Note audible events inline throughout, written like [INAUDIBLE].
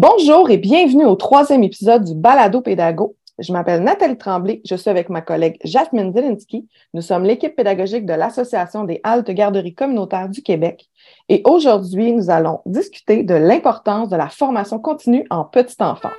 Bonjour et bienvenue au troisième épisode du Balado Pédago. Je m'appelle Nathalie Tremblay, je suis avec ma collègue Jasmine Zielinski. Nous sommes l'équipe pédagogique de l'Association des haltes garderies communautaires du Québec. Et aujourd'hui, nous allons discuter de l'importance de la formation continue en petite enfance.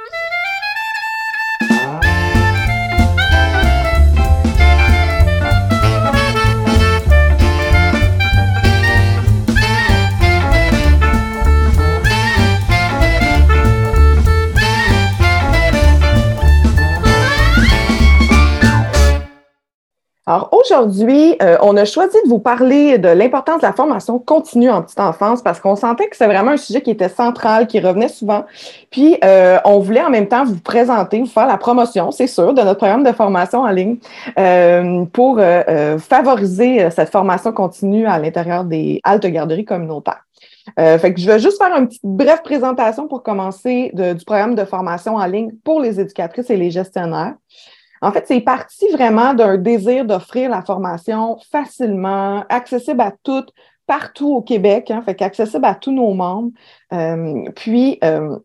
Alors aujourd'hui, euh, on a choisi de vous parler de l'importance de la formation continue en petite enfance parce qu'on sentait que c'est vraiment un sujet qui était central, qui revenait souvent. Puis euh, on voulait en même temps vous présenter, vous faire la promotion, c'est sûr, de notre programme de formation en ligne euh, pour favoriser cette formation continue à l'intérieur des haltes garderies communautaires. fait que je vais juste faire une petite brève présentation pour commencer du programme de formation en ligne pour les éducatrices et les gestionnaires. En fait, c'est parti vraiment d'un désir d'offrir la formation facilement, accessible à toutes, partout au Québec, hein, fait qu'accessible à tous nos membres. Euh, puis, euh,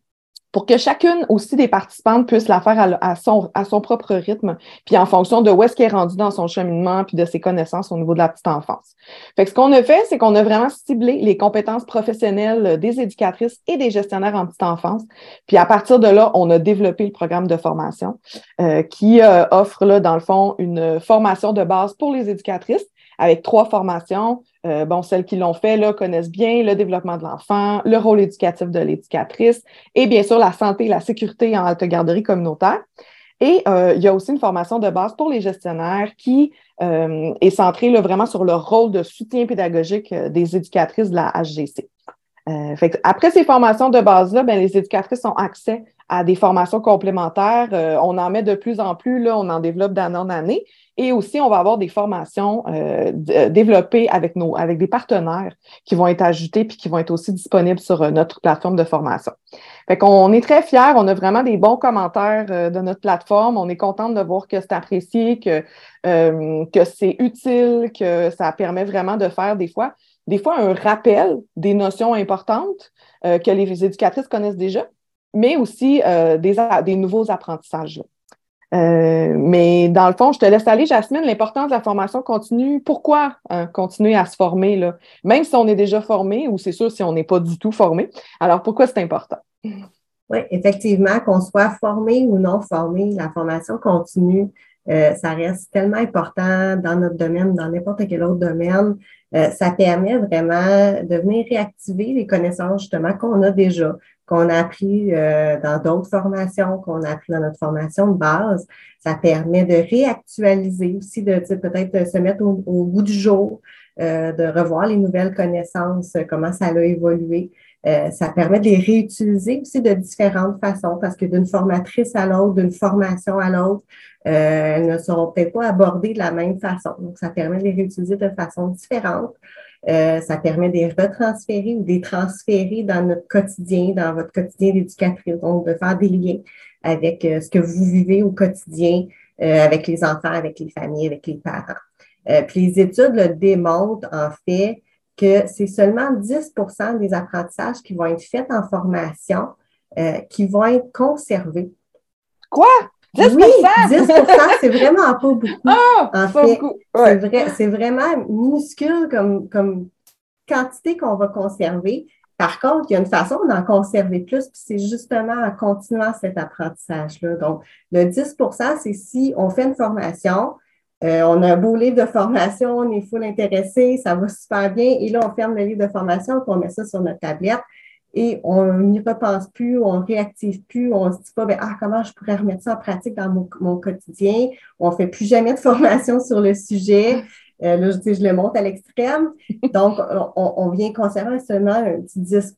pour que chacune aussi des participantes puisse la faire à, son, à son propre rythme, puis en fonction de où est-ce qu'elle est rendue dans son cheminement, puis de ses connaissances au niveau de la petite enfance. Fait que ce qu'on a fait, c'est qu'on a vraiment ciblé les compétences professionnelles des éducatrices et des gestionnaires en petite enfance. Puis à partir de là, on a développé le programme de formation euh, qui euh, offre, là, dans le fond, une formation de base pour les éducatrices avec trois formations. Euh, bon, celles qui l'ont fait là, connaissent bien le développement de l'enfant, le rôle éducatif de l'éducatrice et bien sûr la santé et la sécurité en halte garderie communautaire. Et euh, il y a aussi une formation de base pour les gestionnaires qui euh, est centrée là, vraiment sur le rôle de soutien pédagogique des éducatrices de la HGC. Fait après ces formations de base-là, les éducatrices ont accès à des formations complémentaires. on en met de plus en plus, là, on en développe d'année en année. Et aussi, on va avoir des formations euh, euh, développées avec, nos, avec des partenaires qui vont être ajoutés puis qui vont être aussi disponibles sur euh, notre plateforme de formation. Fait qu'on est très fiers, on a vraiment des bons commentaires de notre plateforme. On est content de voir que c'est apprécié, que, que c'est utile, que ça permet vraiment de faire des fois, des fois un rappel des notions importantes que les éducatrices connaissent déjà, mais aussi des, des nouveaux apprentissages. Euh, mais dans le fond, je te laisse aller, Jasmine, l'importance de la formation continue. Pourquoi hein, continuer à se former, là? même si on est déjà formé ou c'est sûr si on n'est pas du tout formé. Alors, pourquoi c'est important? Oui, effectivement, qu'on soit formé ou non formé, la formation continue, euh, ça reste tellement important dans notre domaine, dans n'importe quel autre domaine. Euh, ça permet vraiment de venir réactiver les connaissances justement qu'on a déjà qu'on a appris euh, dans d'autres formations, qu'on a appris dans notre formation de base. Ça permet de réactualiser aussi, de peut-être se mettre au, bout du jour, euh, de revoir les nouvelles connaissances, comment ça a évolué. Euh, ça permet de les réutiliser aussi de différentes façons parce que d'une formatrice à l'autre, d'une formation à l'autre, elles ne seront peut-être pas abordées de la même façon. Donc, ça permet de les réutiliser de façon différente. Euh, ça permet de les retransférer ou de les transférer dans notre quotidien, dans votre quotidien d'éducatrice. Donc, de faire des liens avec euh, ce que vous vivez au quotidien euh, avec les enfants, avec les familles, avec les parents. puis les études le démontrent en fait que c'est seulement 10% des apprentissages qui vont être faits en formation qui vont être conservés. Quoi? 10 Oui, 10 c'est vraiment pas beaucoup. [LAUGHS] Ah, en fait, c'est, vrai, c'est vraiment minuscule comme, comme quantité qu'on va conserver. Par contre, il y a une façon d'en conserver plus, puis c'est justement en continuant cet apprentissage-là. Donc, le 10% c'est si on fait une formation, euh, on a un beau livre de formation, on est full intéressé, ça va super bien, et là, on ferme le livre de formation, puis on met ça sur notre tablette et on n'y repense plus, on réactive plus, on se dit pas ben, ah, comment je pourrais remettre ça en pratique dans mon, quotidien? On fait plus jamais de [LAUGHS] formation sur le sujet. Euh, là, je, je le monte à l'extrême. Donc, on, on, vient conserver seulement un petit 10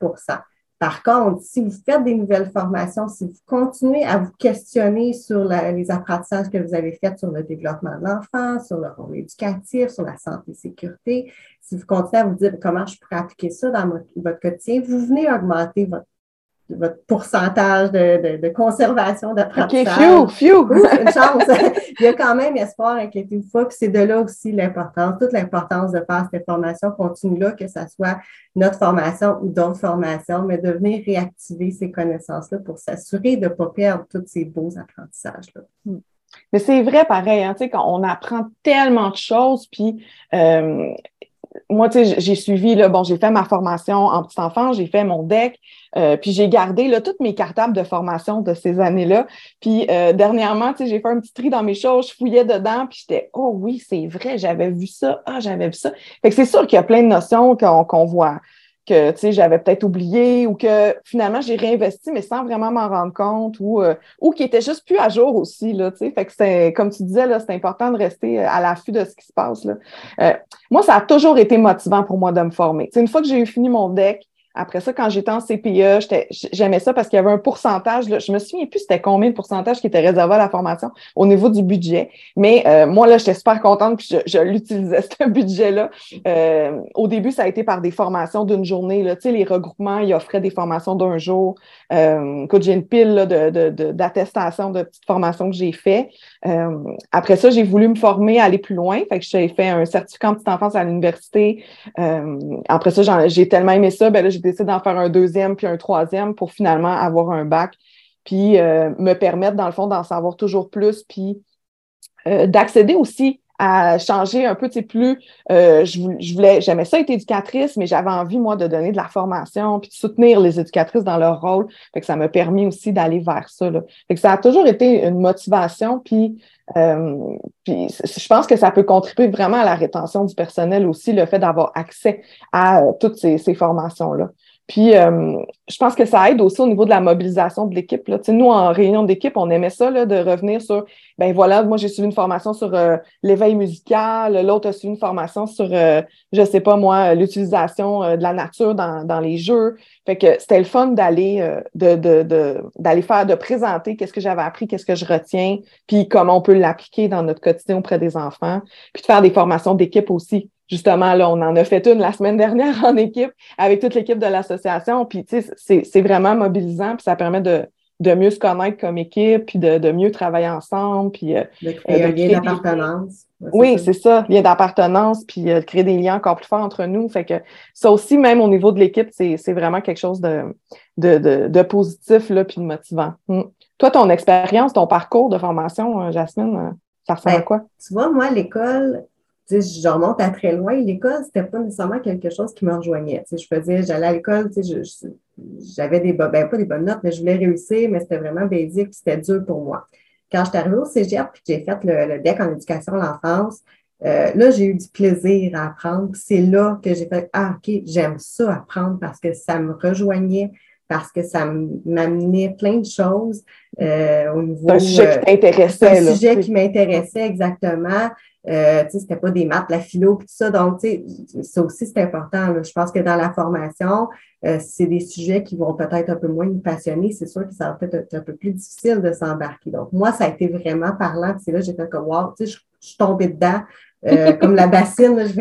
par contre, si vous faites des nouvelles formations, si vous continuez à vous questionner sur les apprentissages que vous avez faits sur le développement de l'enfant, sur le rôle éducatif, sur la santé et sécurité, si vous continuez à vous dire comment je pourrais appliquer ça dans votre, quotidien, vous venez augmenter votre votre pourcentage de, conservation d'apprentissage. OK, few, une chance. [LAUGHS] Il y a quand même espoir, inquiétez-vous pas. Puis c'est de là aussi l'importance, toute l'importance de faire cette formation continue-là, que ce soit notre formation ou d'autres formations, mais de venir réactiver ces connaissances-là pour s'assurer de ne pas perdre tous ces beaux apprentissages-là. Hmm. Mais c'est vrai, pareil, hein, quand on apprend tellement de choses, puis euh, moi, tu sais, j'ai suivi, là, bon, j'ai fait ma formation en petit enfant, j'ai fait mon deck, euh, puis j'ai gardé là, toutes mes cartables de formation de ces années-là. Puis euh, dernièrement, tu sais, j'ai fait un petit tri dans mes choses, je fouillais dedans, puis j'étais, oh oui, c'est vrai, j'avais vu ça, ah, j'avais vu ça. Fait que c'est sûr qu'il y a plein de notions qu'on voit que j'avais peut-être oublié ou que finalement j'ai réinvesti, mais sans vraiment m'en rendre compte ou, euh, ou qui était juste plus à jour aussi. Là, fait que c'est, comme tu disais, là, c'est important de rester euh, à l'affût de ce qui se passe. Là. Euh, moi, ça a toujours été motivant pour moi de me former. Une fois que j'ai eu fini mon deck, après ça, quand j'étais en CPE, j'aimais ça parce qu'il y avait un pourcentage. Là, je me souviens plus c'était combien de pourcentage qui était réservé à la formation au niveau du budget. Mais euh, moi, là, j'étais super contente puis je, je l'utilisais, [LAUGHS] ce budget-là. Euh, au début, ça a été par des formations d'une journée. Là. Tu sais, les regroupements, ils offraient des formations d'un jour. Euh, écoute, j'ai une pile d'attestations de, de, de, petites formations que j'ai fait. Euh, après ça, j'ai voulu me former, aller plus loin. Fait que j'ai fait un certificat en petite enfance à l'université. Euh, après ça, j'ai tellement aimé ça, ben là, j'ai décidé d'en faire un deuxième puis un troisième pour finalement avoir un bac, puis euh, me permettre, dans le fond, d'en savoir toujours plus, puis d'accéder aussi à changer un peu, tu sais, plus, euh, je, voulais, j'aimais ça être éducatrice, mais j'avais envie, moi, de donner de la formation, puis de soutenir les éducatrices dans leur rôle. Fait que ça m'a permis aussi d'aller vers ça. Là. Fait que ça a toujours été une motivation, puis, euh, puis je pense que ça peut contribuer vraiment à la rétention du personnel aussi, le fait d'avoir accès à euh, toutes ces, ces formations-là. Puis, euh, je pense que ça aide aussi au niveau de la mobilisation de l'équipe. Nous, en réunion d'équipe, on aimait ça, là, de revenir sur, ben voilà, moi, j'ai suivi une formation sur euh, l'éveil musical, l'autre a suivi une formation sur, euh, je sais pas moi, l'utilisation de la nature dans, dans, les jeux. Fait que c'était le fun d'aller de, de, d'aller faire, de présenter qu'est-ce que j'avais appris, qu'est-ce que je retiens, puis comment on peut l'appliquer dans notre quotidien auprès des enfants, puis de faire des formations d'équipe aussi justement, là, on en a fait une la semaine dernière en équipe avec toute l'équipe de l'association. Puis, tu sais, c'est vraiment mobilisant, puis ça permet de, de mieux se connaître comme équipe, puis de, de mieux travailler ensemble, puis euh, de créer un lien d'appartenance. Oui, c'est ça, lien d'appartenance, puis euh, de créer des liens encore plus forts entre nous. Fait que ça aussi, même au niveau de l'équipe, c'est vraiment quelque chose de, de, de, positif, là, puis de motivant. Hmm. Toi, ton expérience, ton parcours de formation, euh, Jasmine, ça ressemble à ben, quoi? Tu vois, moi, l'école, je remonte à très loin. L'école, c'était pas nécessairement quelque chose qui me rejoignait. je faisais, j'allais à l'école, j'avais des ben, pas des bonnes notes, mais je voulais réussir, mais c'était vraiment basique, c'était dur pour moi. Quand je suis arrivée au Cégep j'ai fait le, DEC en éducation à l'enfance, euh, là, j'ai eu du plaisir à apprendre. C'est là que j'ai fait Ah, OK, j'aime ça apprendre parce que ça me rejoignait, parce que ça m'amenait plein de choses euh, au niveau. Un sujet qui t'intéressait. Un sujet qui m'intéressait exactement. Euh, c'était pas des maths, la philo, tout ça. Donc, ça aussi, c'est important. Je pense que dans la formation, euh, c'est des sujets qui vont peut-être un peu moins nous passionner. C'est sûr que ça va peut-être être un peu plus difficile de s'embarquer. Donc, moi, ça a été vraiment parlant. C'est là, j'ai fait comme, wow, tu sais, je, je suis tombée dedans. Euh, comme la bassine, je,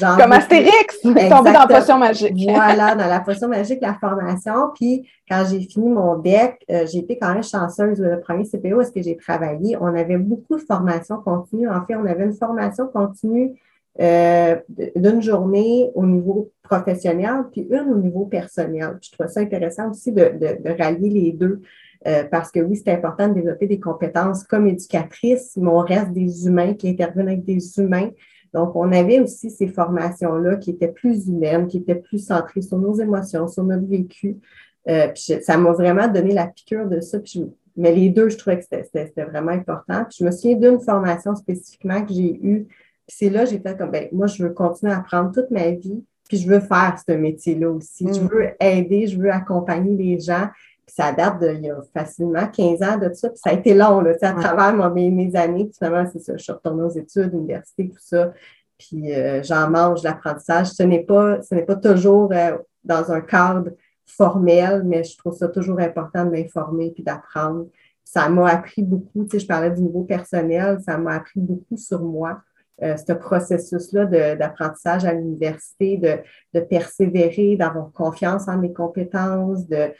comme Astérix, [LAUGHS] tombée dans la potion magique. voilà, dans la potion magique, la formation. Puis quand j'ai fini mon deck, euh, j'ai été quand même chanceuse. Le premier CPO, est-ce que j'ai travaillé? On avait beaucoup de formations continues. En fait, on avait une formation continue euh, d'une journée au niveau professionnel, puis une au niveau personnel. Je trouve ça intéressant aussi de, de, de rallier les deux. Euh, parce que oui, c'est important de développer des compétences comme éducatrice, mais on reste des humains qui interviennent avec des humains. Donc, on avait aussi ces formations-là qui étaient plus humaines, qui étaient plus centrées sur nos émotions, sur notre vécu. Euh, puis ça m'a vraiment donné la piqûre de ça. mais les deux, je trouvais que c'était vraiment important. Puis je me souviens d'une formation spécifiquement que j'ai eue. c'est là, j'ai fait comme, ben, moi, je veux continuer à apprendre toute ma vie. Puis je veux faire ce métier-là aussi. Je mm. veux aider, je veux accompagner les gens ça date d'il y a facilement 15 ans de ça. Puis ça a été long, là, à travers mes, années. Finalement, c'est ça. Je suis retournée aux études, université, tout ça. Puis euh, j'en mange l'apprentissage. Ce n'est pas, ce n'est pas toujours euh, dans un cadre formel, mais je trouve ça toujours important de m'informer puis d'apprendre. Ça m'a appris beaucoup. Tu sais, je parlais du niveau personnel, ça m'a appris beaucoup sur moi. Euh, ce processus-là d'apprentissage à l'université, de, de persévérer, d'avoir confiance en mes compétences, de,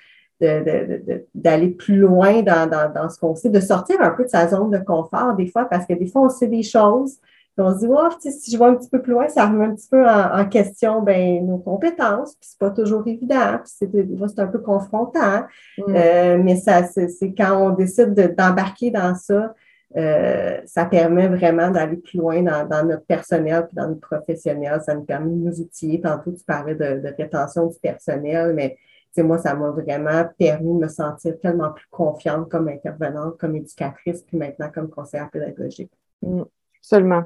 d'aller plus loin dans, dans, ce qu'on sait, de sortir un peu de sa zone de confort des fois, parce que des fois, on sait des choses, puis on se dit, oh, si je vois un petit peu plus loin, ça remet un petit peu en, question ben, nos compétences, puis c'est pas toujours évident, puis c'est un peu confrontant, mm. euh, mais ça, c'est quand on décide d'embarquer dans ça, euh, ça permet vraiment d'aller plus loin dans, notre personnel puis dans notre professionnel. Ça nous permet de nous outiller. Tantôt, tu parlais de, de rétention du personnel, mais moi, ça m'a vraiment permis de me sentir tellement plus confiante comme intervenante, comme éducatrice, puis maintenant comme conseillère pédagogique. Mm, seulement.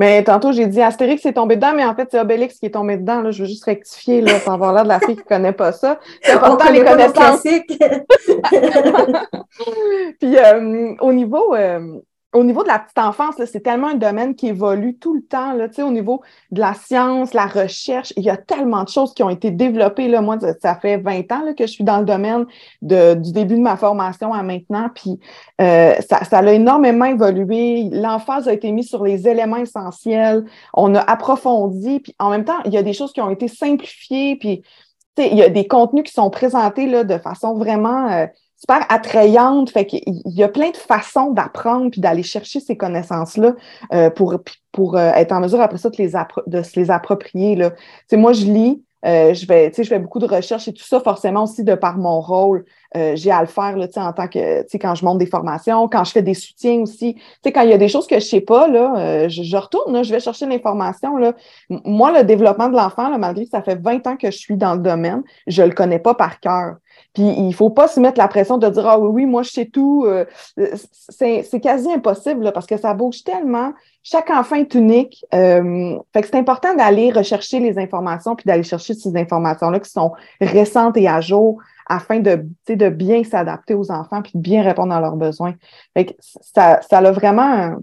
Mais tantôt, j'ai dit Astérix est tombé dedans, mais en fait, c'est Obélix qui est tombé dedans. Là. Je veux juste rectifier là, sans avoir l'air de la fille qui ne connaît pas ça. [LAUGHS] C'est important les connaissances. [LAUGHS] Puis euh, au niveau euh, au niveau de la petite enfance, c'est tellement un domaine qui évolue tout le temps. Là, au niveau de la science, la recherche, il y a tellement de choses qui ont été développées. Là. Moi, ça fait 20 ans là, que je suis dans le domaine de, du début de ma formation à maintenant. Puis euh, ça, ça a énormément évolué. L'emphase a été mise sur les éléments essentiels. On a approfondi. Puis en même temps, il y a des choses qui ont été simplifiées. Puis il y a des contenus qui sont présentés là, de façon vraiment. Euh, super attrayante. Fait qu'il y a plein de façons d'apprendre puis d'aller chercher ces connaissances-là euh, pour, pour euh, être en mesure après ça de, les de se les approprier. Là. moi, je lis, euh, je vais, je fais beaucoup de recherches et tout ça, forcément aussi de par mon rôle, j'ai à le faire là, en tant que quand je monte des formations, quand je fais des soutiens aussi. Quand il y a des choses que je ne sais pas, là, je, retourne, je vais chercher l'information. Moi, le développement de l'enfant, malgré que ça fait 20 ans que je suis dans le domaine, je ne le connais pas par cœur. Puis il faut pas se mettre la pression de dire Ah oui, oui, moi je sais tout. Euh, c'est quasi impossible parce que ça bouge tellement. Chaque enfant est unique. Euh, fait que c'est important d'aller rechercher les informations puis d'aller chercher ces informations-là qui sont récentes et à jour afin de, de bien s'adapter aux enfants puis de bien répondre à leurs besoins. Fait que ça, ça a vraiment un,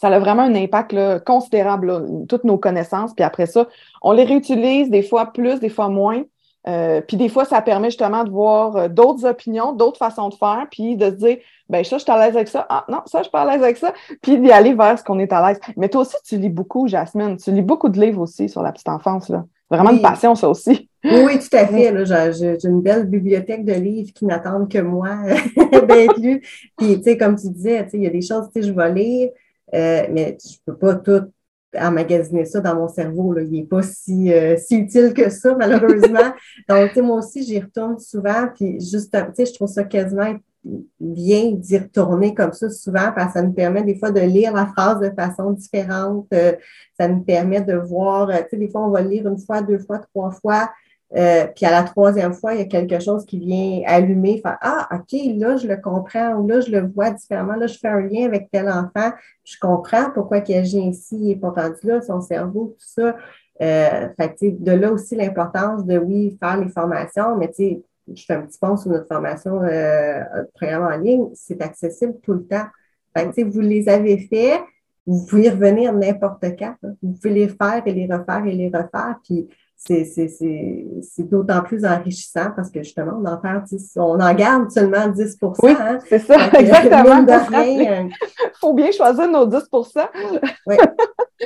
ça a vraiment un impact là, considérable, toutes nos connaissances. Puis après ça, on les réutilise des fois plus, des fois moins. Euh, puis des fois, ça permet justement de voir euh, d'autres opinions, d'autres façons de faire, puis de se dire, ben ça, je suis à l'aise avec ça. Ah non, ça, je suis pas à l'aise avec ça. Puis d'y aller vers ce qu'on est à l'aise. Mais toi aussi, tu lis beaucoup, Jasmine. Tu lis beaucoup de livres aussi sur la petite enfance. Là. Vraiment une passion, ça aussi. Oui, tout à [LAUGHS] fait. J'ai une belle bibliothèque de livres qui n'attendent que moi [LAUGHS] d'être lus. Puis, tu sais, comme tu disais, il y a des choses, que je vais lire, euh, mais je peux pas tout emmagasiner ça dans mon cerveau. Là. Il n'est pas si, euh, si, utile que ça, [LAUGHS] malheureusement. Donc, moi aussi, j'y retourne souvent. Puis, juste, je trouve ça quasiment bien d'y retourner comme ça souvent parce que ça nous permet des fois de lire la phrase de façon différente. Euh, ça nous permet de voir, euh, tu sais, des fois, on va lire une fois, deux fois, trois fois. Euh, puis à la troisième fois, il y a quelque chose qui vient allumer, faire Ah, OK, là, je le comprends, ou là, je le vois différemment, là, je fais un lien avec tel enfant, je comprends pourquoi il agit ainsi, pas rendu là, son cerveau, tout ça. Euh, fait de là aussi l'importance de, oui, faire les formations, mais tu sais, je fais un petit pont sur notre formation euh, programme en ligne, c'est accessible tout le temps. Fait que, vous les avez faits, vous pouvez y revenir n'importe quand. Vous pouvez les faire et les refaire et les refaire. Puis c'est d'autant plus enrichissant parce que justement, on en perd on en garde seulement 10 Oui, hein. c'est ça, exactement. Il euh, faut bien choisir nos 10 Oui.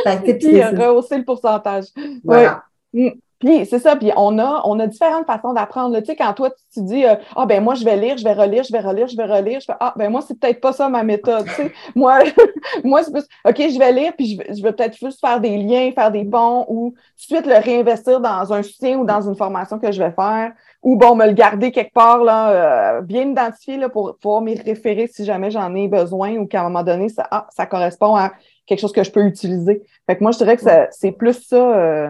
[LAUGHS] Puis rehausser le pourcentage. Voilà. Mm. Puis c'est ça, puis on a, on a différentes façons d'apprendre. Tu sais, quand toi, tu, dis euh, Ah ben moi, je vais lire, je vais relire, je vais relire, je vais relire, je fais Ah ben moi, c'est peut-être pas ça ma méthode. Tu sais. [LAUGHS] moi, [LAUGHS] moi, c'est plus OK, je vais lire, puis je vais, je vais peut-être juste faire des liens, faire des ponts ou tout de suite le réinvestir dans un soutien ou dans une formation que je vais faire. Ou bon, me le garder quelque part, là, euh, bien identifié là, pour pouvoir m'y référer si jamais j'en ai besoin ou qu'à un moment donné, ça, ah, ça correspond à quelque chose que je peux utiliser. Fait que moi, je dirais que c'est plus ça. Euh,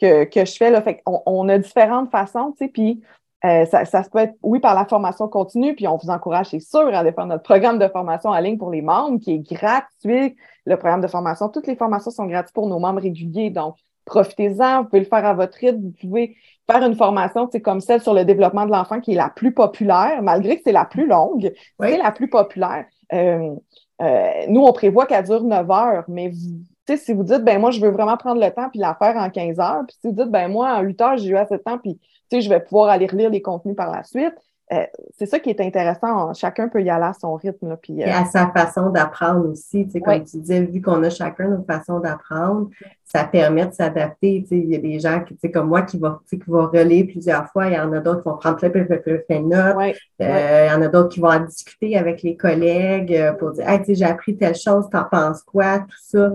que, je fais. Là. Fait on, on, a différentes façons, tu sais, puis euh, ça, ça, se peut être, oui, par la formation continue, puis on vous encourage, c'est sûr, à aller faire notre programme de formation en ligne pour les membres, qui est gratuit. Le programme de formation, toutes les formations sont gratuites pour nos membres réguliers, donc profitez-en, vous pouvez le faire à votre rythme, vous pouvez faire une formation, c'est comme celle sur le développement de l'enfant qui est la plus populaire, malgré que c'est la plus longue, c'est la plus populaire. Euh, euh, nous, on prévoit qu'elle dure 9 heures, mais vous, si vous dites, ben moi, je veux vraiment prendre le temps puis la faire en 15 heures, puis si vous dites, ben moi, en 8 heures, j'ai eu assez de temps, puis je vais pouvoir aller relire les contenus par la suite, euh, c'est ça qui est intéressant. Chacun peut y aller à son rythme. puis, Et à sa façon d'apprendre aussi. Tu sais, comme tu disais, vu qu'on a chacun notre façon d'apprendre, ça permet de s'adapter. Tu sais, il y a des gens qui, tu sais, comme moi qui vont, qui vont relayer plusieurs fois. Il y en a d'autres qui vont prendre plein, plein, plein, plein de notes. il y en a d'autres qui vont en discuter avec les collègues pour dire Hey, tu sais, j'ai appris telle chose, t'en penses quoi? Tout ça.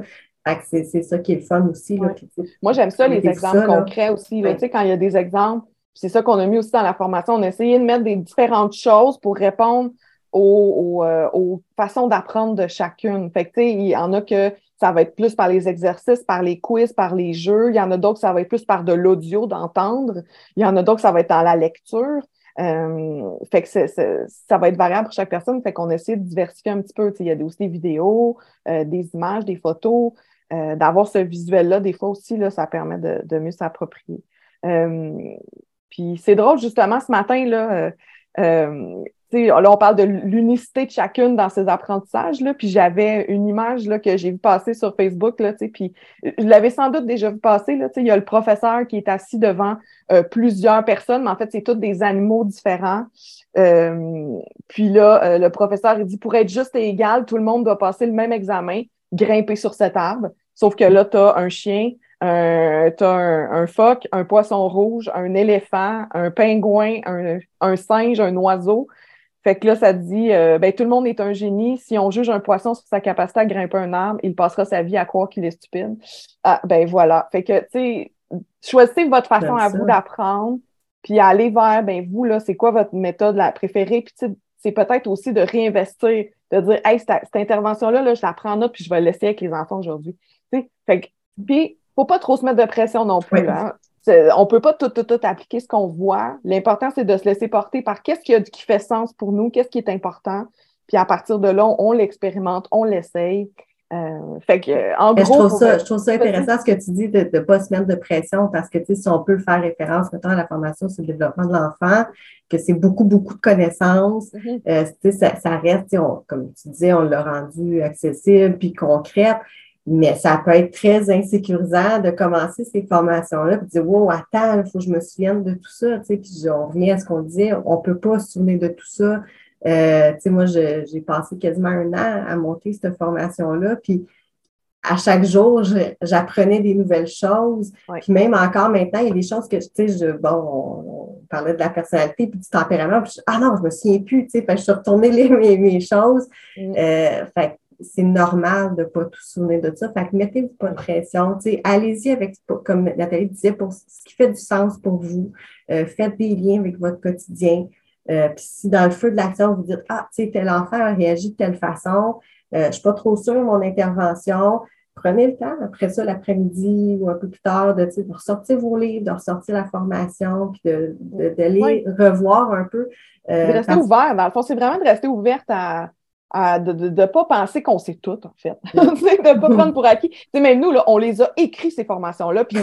C'est ça qui est le fun aussi. Là, Moi, j'aime ça, les exemples concrets aussi. Là, tu sais, quand il y a des exemples c'est ça qu'on a mis aussi dans la formation. On a essayé de mettre des différentes choses pour répondre aux, euh, façons d'apprendre de chacune. Fait que, il y en a que ça va être plus par les exercices, par les quiz, par les jeux. Il y en a d'autres que ça va être plus par de l'audio, d'entendre. Il y en a d'autres que ça va être dans la lecture. Euh, fait que ça va être variable pour chaque personne. Fait qu'on essaie de diversifier un petit peu. Il y a aussi des vidéos, euh, des images, des photos. D'avoir ce visuel-là, des fois aussi, là, ça permet de, mieux s'approprier. Puis c'est drôle, justement, ce matin, là, euh, euh, là, on parle de l'unicité de chacune dans ses apprentissages, là, puis j'avais une image là, que j'ai vu passer sur Facebook, là, puis je l'avais sans doute déjà vu passer. Là, il y a le professeur qui est assis devant euh, plusieurs personnes, mais en fait, c'est tous des animaux différents. puis là, le professeur, il dit, pour être juste et égal, tout le monde doit passer le même examen, grimper sur cet arbre. Sauf que là, tu as un chien, euh, tu as un, phoque, un poisson rouge, un éléphant, un pingouin, un, singe, un oiseau. Fait que là, ça dit, euh, ben, tout le monde est un génie. Si on juge un poisson sur sa capacité à grimper un arbre, il passera sa vie à croire qu'il est stupide. Ah, ben voilà. Fait que, tu sais, choisissez votre façon à vous d'apprendre, puis allez vers, ben vous, là, c'est quoi votre méthode la préférée? Puis, c'est peut-être aussi de réinvestir, de dire, hey, cette, intervention-là, là, je la prends en note, puis je vais laisser avec les enfants aujourd'hui. Fait que, puis, faut pas trop se mettre de pression non plus. Hein. On peut pas tout, tout, tout appliquer ce qu'on voit. L'important, c'est de se laisser porter par qu'est-ce qui, qui fait sens pour nous, qu'est-ce qui est important. Puis à partir de là, on, l'expérimente, on l'essaye. Euh, fait que, en gros, je, trouve ça, je trouve ça intéressant ce que tu dis de ne pas se mettre de pression parce que si on peut faire référence maintenant à la formation sur le développement de l'enfant, que c'est beaucoup, beaucoup de connaissances, mm-hmm. euh, ça, ça, reste, comme tu disais, on l'a rendu accessible puis concret. Mais ça peut être très insécurisant de commencer ces formations-là et de dire Wow, attends, il faut que je me souvienne de tout ça. Puis on revient à ce qu'on disait, on ne peut pas se souvenir de tout ça. Euh, tu sais, moi, j'ai passé quasiment un an à monter cette formation-là. Puis à chaque jour, j'apprenais des nouvelles choses. Puis même encore maintenant, il y a des choses que, tu sais, je, bon, on, parlait de la personnalité puis du tempérament. Puis ah non, je me souviens plus, tu sais, je suis retournée mes, mes choses. Mm. Euh, fait c'est normal de ne pas tout souvenir de ça. Fait que mettez-vous pas de pression. Allez-y avec, comme Nathalie disait, pour ce qui fait du sens pour vous. Euh, faites des liens avec votre quotidien. Euh, puis si dans le feu de l'action, vous dites Ah, tu sais, tel enfant a réagi de telle façon, euh, je ne suis pas trop sûre de mon intervention. Prenez le temps, après ça, l'après-midi ou un peu plus tard, de, de ressortir vos livres, de ressortir la formation, puis d'aller de, revoir un peu. de rester ouvert. Dans le fond, c'est vraiment de rester ouverte à, de ne pas penser qu'on sait tout, en fait. [LAUGHS] de ne pas prendre pour acquis. même nous, là, on les a écrits, ces formations-là, puis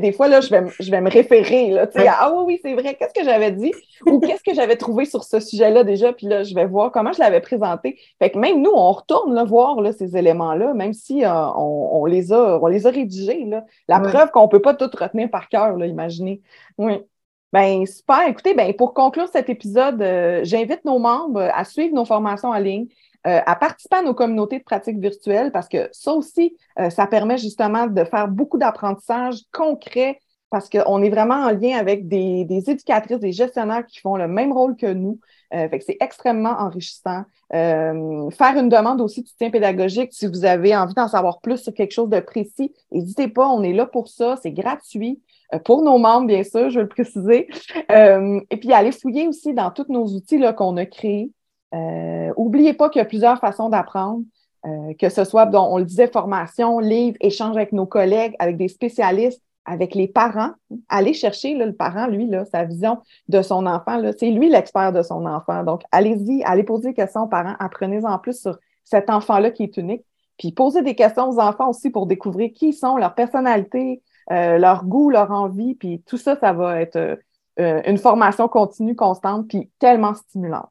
des fois, là, je vais, je vais me référer, là, ah oui, oui, c'est vrai, qu'est-ce que j'avais dit? Ou qu'est-ce que j'avais trouvé sur ce sujet-là déjà, puis là, je vais voir comment je l'avais présenté. Fait que même nous, on retourne là, voir là, ces éléments-là, même si euh, on, les a, on les a rédigés. Là. La preuve qu'on ne peut pas tout retenir par cœur, imaginez. Oui. Ben super. Écoutez, ben, pour conclure cet épisode, euh, j'invite nos membres à suivre nos formations en ligne. Euh, à participer à nos communautés de pratique virtuelles parce que ça aussi, euh, ça permet justement de faire beaucoup d'apprentissage concret parce qu'on est vraiment en lien avec des, éducatrices, des gestionnaires qui font le même rôle que nous. Fait que c'est extrêmement enrichissant. faire une demande aussi de soutien pédagogique si vous avez envie d'en savoir plus sur quelque chose de précis, n'hésitez pas, on est là pour ça, c'est gratuit. Pour nos membres, bien sûr, je vais le préciser. et puis, allez fouiller aussi dans tous nos outils qu'on a créés. Euh, oubliez pas qu'il y a plusieurs façons d'apprendre, euh, que ce soit, on le disait, formation, livre, échange avec nos collègues, avec des spécialistes, avec les parents. Allez chercher le parent, lui, sa vision de son enfant. C'est lui l'expert de son enfant. Donc, allez-y, allez poser des questions aux parents, apprenez-en plus sur cet enfant-là qui est unique. Puis posez des questions aux enfants aussi pour découvrir qui sont, leur personnalité, euh, leur goût, leur envie. Puis tout ça, ça va être une formation continue, constante, puis tellement stimulante.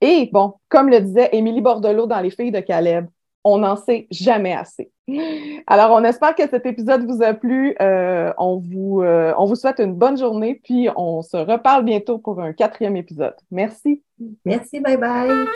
Et bon, comme le disait Émilie Bordelot dans Les filles de Caleb, on n'en sait jamais assez. [LAUGHS] Alors, on espère que cet épisode vous a plu. Euh, on, vous, euh, on vous souhaite une bonne journée, puis on se reparle bientôt pour un quatrième épisode. Merci. Merci, bye bye.